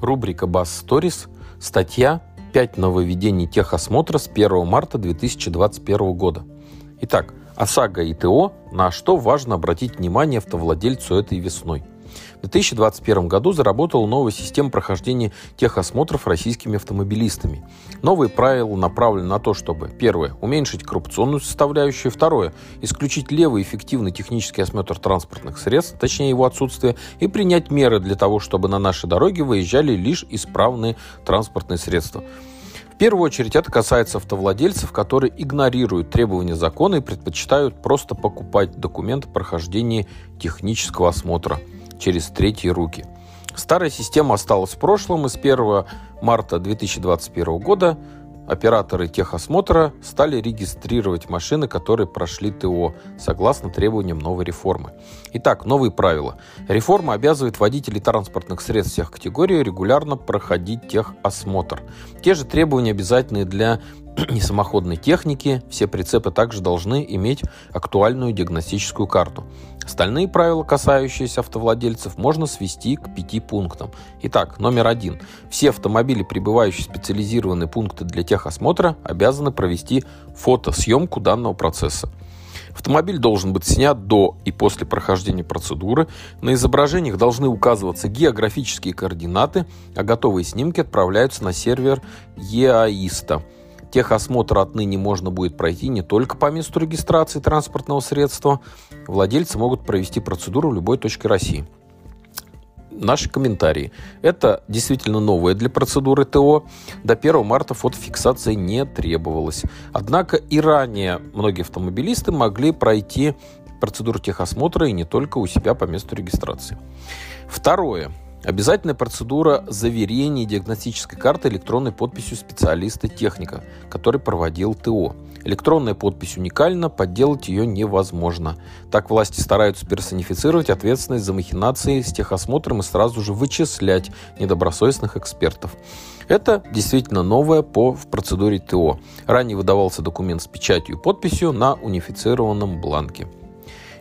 Рубрика «Бас Stories. Статья «5 нововведений техосмотра с 1 марта 2021 года». Итак, ОСАГО и ТО, на что важно обратить внимание автовладельцу этой весной – в 2021 году заработала новая система прохождения техосмотров российскими автомобилистами. Новые правила направлены на то, чтобы, первое, уменьшить коррупционную составляющую, второе, исключить левый эффективный технический осмотр транспортных средств, точнее его отсутствие, и принять меры для того, чтобы на наши дороги выезжали лишь исправные транспортные средства. В первую очередь это касается автовладельцев, которые игнорируют требования закона и предпочитают просто покупать документы прохождения технического осмотра через третьи руки. Старая система осталась в прошлом, и с 1 марта 2021 года операторы техосмотра стали регистрировать машины, которые прошли ТО, согласно требованиям новой реформы. Итак, новые правила. Реформа обязывает водителей транспортных средств всех категорий регулярно проходить техосмотр. Те же требования обязательные для несамоходной техники. Все прицепы также должны иметь актуальную диагностическую карту. Остальные правила, касающиеся автовладельцев, можно свести к пяти пунктам. Итак, номер один. Все автомобили, прибывающие в специализированные пункты для техосмотра, обязаны провести фотосъемку данного процесса. Автомобиль должен быть снят до и после прохождения процедуры. На изображениях должны указываться географические координаты, а готовые снимки отправляются на сервер ЕАИСТа – Техосмотр отныне можно будет пройти не только по месту регистрации транспортного средства. Владельцы могут провести процедуру в любой точке России. Наши комментарии. Это действительно новое для процедуры ТО. До 1 марта фотофиксация не требовалась. Однако и ранее многие автомобилисты могли пройти процедуру техосмотра и не только у себя по месту регистрации. Второе. Обязательная процедура заверения диагностической карты электронной подписью специалиста-техника, который проводил ТО. Электронная подпись уникальна, подделать ее невозможно. Так власти стараются персонифицировать ответственность за махинации с техосмотром и сразу же вычислять недобросовестных экспертов. Это действительно новое по в процедуре ТО. Ранее выдавался документ с печатью и подписью на унифицированном бланке.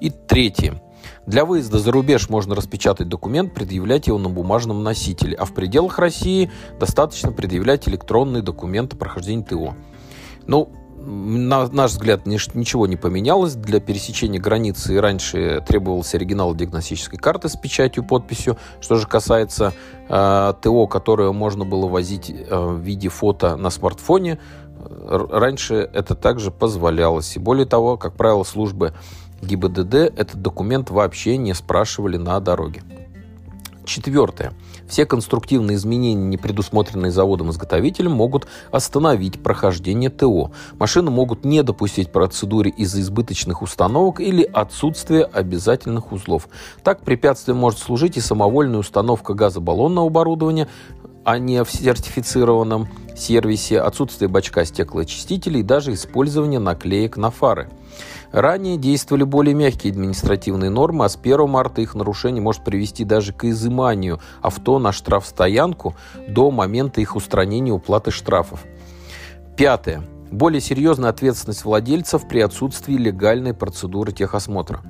И третье. Для выезда за рубеж можно распечатать документ, предъявлять его на бумажном носителе, а в пределах России достаточно предъявлять электронные документы прохождения ТО. Ну, на наш взгляд, ничего не поменялось. Для пересечения границы раньше требовался оригинал диагностической карты с печатью, подписью. Что же касается э, ТО, которое можно было возить э, в виде фото на смартфоне, э, раньше это также позволялось. И более того, как правило, службы ГИБДД этот документ вообще не спрашивали на дороге. Четвертое. Все конструктивные изменения, не предусмотренные заводом-изготовителем, могут остановить прохождение ТО. Машины могут не допустить процедуре из-за избыточных установок или отсутствия обязательных узлов. Так препятствием может служить и самовольная установка газобаллонного оборудования, а не в сертифицированном сервисе, отсутствие бачка стеклоочистителей и даже использование наклеек на фары. Ранее действовали более мягкие административные нормы, а с 1 марта их нарушение может привести даже к изыманию авто на штрафстоянку до момента их устранения уплаты штрафов. Пятое. Более серьезная ответственность владельцев при отсутствии легальной процедуры техосмотра.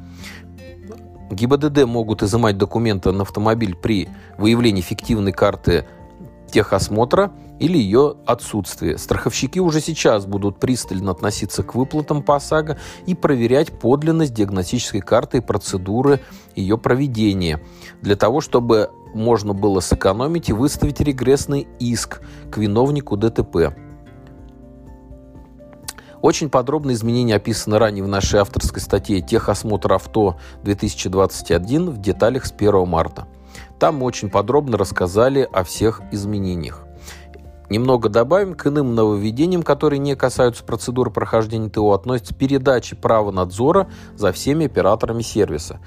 ГИБДД могут изымать документы на автомобиль при выявлении фиктивной карты техосмотра или ее отсутствие. Страховщики уже сейчас будут пристально относиться к выплатам по ОСАГО и проверять подлинность диагностической карты и процедуры ее проведения, для того, чтобы можно было сэкономить и выставить регрессный иск к виновнику ДТП. Очень подробно изменения описаны ранее в нашей авторской статье «Техосмотр авто 2021» в деталях с 1 марта. Там мы очень подробно рассказали о всех изменениях. Немного добавим к иным нововведениям, которые не касаются процедуры прохождения ТО, относится передача права надзора за всеми операторами сервиса.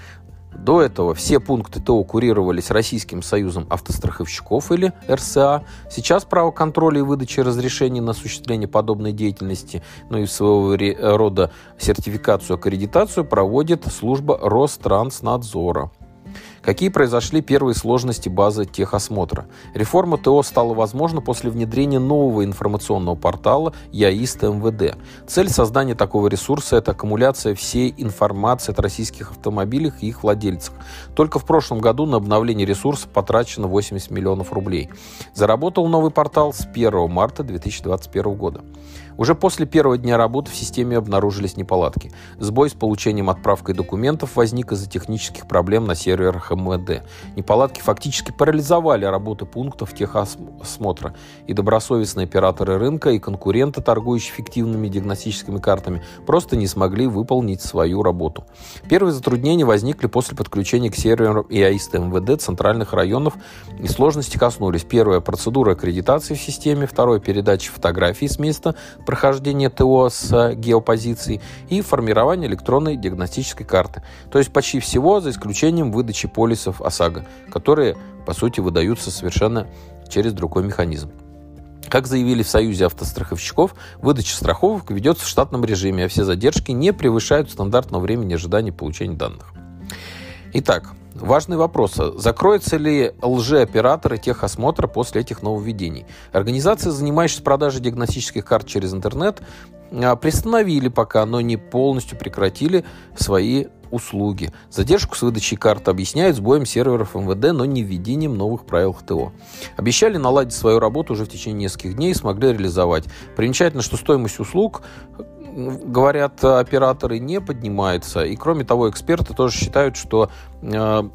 До этого все пункты ТО курировались Российским союзом автостраховщиков или РСА. Сейчас право контроля и выдачи разрешений на осуществление подобной деятельности, ну и своего рода сертификацию, аккредитацию проводит служба Ространснадзора. Какие произошли первые сложности базы техосмотра? Реформа ТО стала возможна после внедрения нового информационного портала ЯИСТ МВД. Цель создания такого ресурса – это аккумуляция всей информации от российских автомобилей и их владельцев. Только в прошлом году на обновление ресурса потрачено 80 миллионов рублей. Заработал новый портал с 1 марта 2021 года. Уже после первого дня работы в системе обнаружились неполадки. Сбой с получением отправкой документов возник из-за технических проблем на серверах МВД. Неполадки фактически парализовали работу пунктов техосмотра, и добросовестные операторы рынка и конкуренты, торгующие фиктивными диагностическими картами, просто не смогли выполнить свою работу. Первые затруднения возникли после подключения к серверам и АИСТ МВД центральных районов, и сложности коснулись. Первая – процедура аккредитации в системе, второе – передача фотографий с места прохождения ТО с геопозицией и формирование электронной диагностической карты. То есть почти всего, за исключением выдачи полисов ОСАГО, которые, по сути, выдаются совершенно через другой механизм. Как заявили в Союзе автостраховщиков, выдача страховок ведется в штатном режиме, а все задержки не превышают стандартного времени ожидания получения данных. Итак, Важный вопрос. Закроются ли лжеоператоры техосмотра после этих нововведений? Организации, занимающиеся продажей диагностических карт через интернет, а, приостановили пока, но не полностью прекратили свои услуги. Задержку с выдачей карт объясняют сбоем серверов МВД, но не введением новых правил ХТО. Обещали наладить свою работу уже в течение нескольких дней и смогли реализовать. Примечательно, что стоимость услуг говорят операторы, не поднимается. И кроме того, эксперты тоже считают, что э,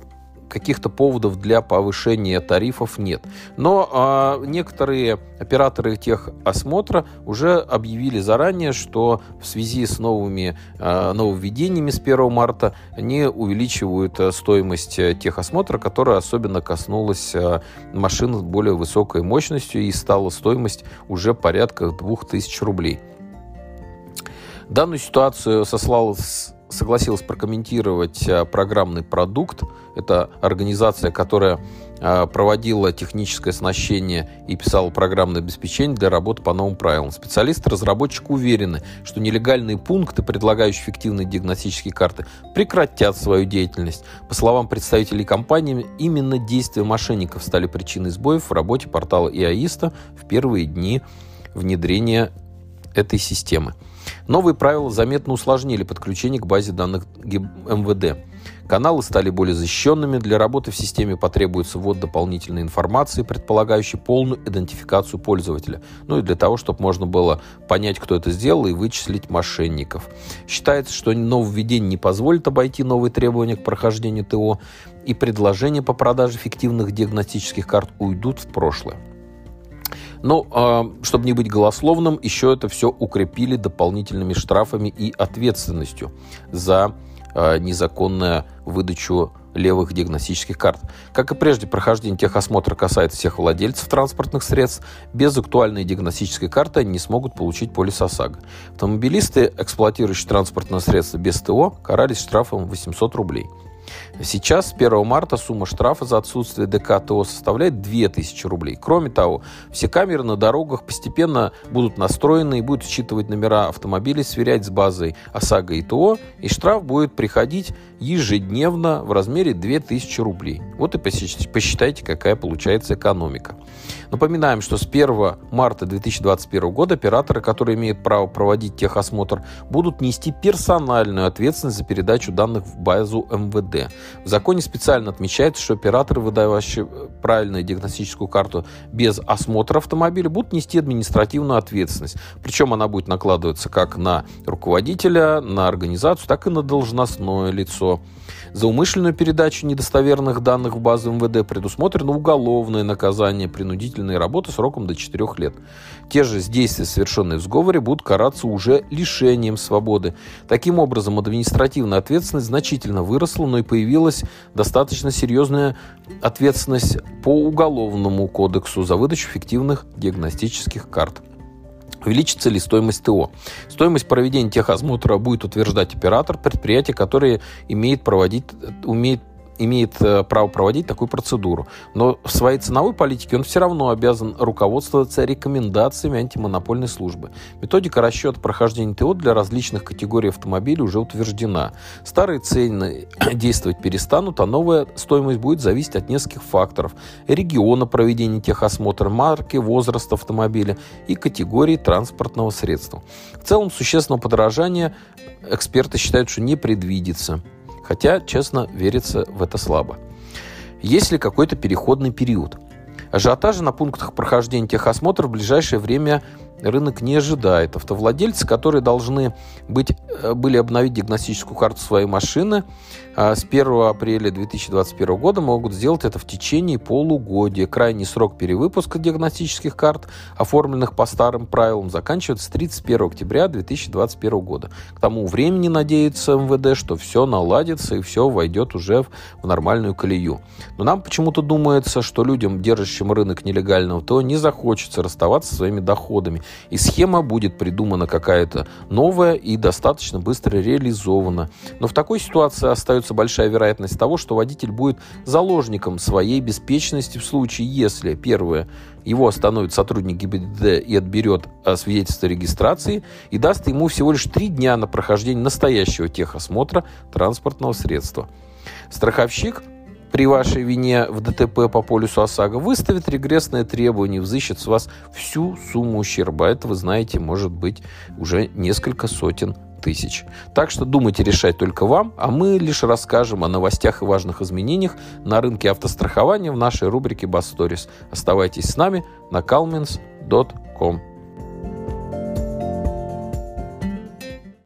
каких-то поводов для повышения тарифов нет. Но э, некоторые операторы техосмотра уже объявили заранее, что в связи с новыми э, нововведениями с 1 марта они увеличивают стоимость техосмотра, которая особенно коснулась э, машин с более высокой мощностью и стала стоимость уже порядка 2000 рублей. Данную ситуацию сослалась согласилась прокомментировать э, программный продукт. Это организация, которая э, проводила техническое оснащение и писала программное обеспечение для работы по новым правилам. Специалисты-разработчики уверены, что нелегальные пункты, предлагающие фиктивные диагностические карты, прекратят свою деятельность. По словам представителей компании, именно действия мошенников стали причиной сбоев в работе портала ИАИСТа в первые дни внедрения этой системы. Новые правила заметно усложнили подключение к базе данных МВД. Каналы стали более защищенными, для работы в системе потребуется ввод дополнительной информации, предполагающей полную идентификацию пользователя, ну и для того, чтобы можно было понять, кто это сделал и вычислить мошенников. Считается, что нововведение не позволит обойти новые требования к прохождению ТО, и предложения по продаже фиктивных диагностических карт уйдут в прошлое. Но, ну, чтобы не быть голословным, еще это все укрепили дополнительными штрафами и ответственностью за а, незаконную выдачу левых диагностических карт. Как и прежде, прохождение техосмотра касается всех владельцев транспортных средств. Без актуальной диагностической карты они не смогут получить полис ОСАГО. Автомобилисты, эксплуатирующие транспортное средство без ТО, карались штрафом 800 рублей. Сейчас, с 1 марта, сумма штрафа за отсутствие ДК-ТО составляет 2000 рублей. Кроме того, все камеры на дорогах постепенно будут настроены и будут считывать номера автомобилей, сверять с базой ОСАГО и ТО, и штраф будет приходить ежедневно в размере 2000 рублей. Вот и посчитайте, какая получается экономика. Напоминаем, что с 1 марта 2021 года операторы, которые имеют право проводить техосмотр, будут нести персональную ответственность за передачу данных в базу МВД. В законе специально отмечается, что операторы, выдающие правильную диагностическую карту без осмотра автомобиля, будут нести административную ответственность. Причем она будет накладываться как на руководителя, на организацию, так и на должностное лицо. За умышленную передачу недостоверных данных в базу МВД предусмотрено уголовное наказание принудительной работы сроком до 4 лет. Те же действия, совершенные в сговоре, будут караться уже лишением свободы. Таким образом, административная ответственность значительно выросла, но и появилась достаточно серьезная ответственность по уголовному кодексу за выдачу фиктивных диагностических карт. Увеличится ли стоимость ТО? Стоимость проведения техосмотра будет утверждать оператор, предприятие, которое имеет проводить, умеет имеет э, право проводить такую процедуру. Но в своей ценовой политике он все равно обязан руководствоваться рекомендациями антимонопольной службы. Методика расчета прохождения ТО для различных категорий автомобилей уже утверждена. Старые цены действовать перестанут, а новая стоимость будет зависеть от нескольких факторов. Региона проведения техосмотра, марки, возраста автомобиля и категории транспортного средства. В целом существенного подорожания эксперты считают, что не предвидится. Хотя, честно, верится в это слабо. Есть ли какой-то переходный период? Ажиотажа на пунктах прохождения техосмотра в ближайшее время рынок не ожидает. Автовладельцы, которые должны быть, э, были обновить диагностическую карту своей машины, а с 1 апреля 2021 года могут сделать это в течение полугодия. Крайний срок перевыпуска диагностических карт, оформленных по старым правилам, заканчивается 31 октября 2021 года. К тому времени надеется МВД, что все наладится и все войдет уже в нормальную колею. Но нам почему-то думается, что людям, держащим рынок нелегального то не захочется расставаться со своими доходами и схема будет придумана какая-то новая и достаточно быстро реализована. Но в такой ситуации остается большая вероятность того, что водитель будет заложником своей беспечности в случае, если, первое, его остановит сотрудник ГИБДД и отберет а, свидетельство регистрации и даст ему всего лишь три дня на прохождение настоящего техосмотра транспортного средства. Страховщик при вашей вине в ДТП по полюсу ОСАГО выставит регрессное требование, взыщет с вас всю сумму ущерба. Это, вы знаете, может быть уже несколько сотен тысяч. Так что думайте решать только вам, а мы лишь расскажем о новостях и важных изменениях на рынке автострахования в нашей рубрике Stories. Оставайтесь с нами на calmins.com.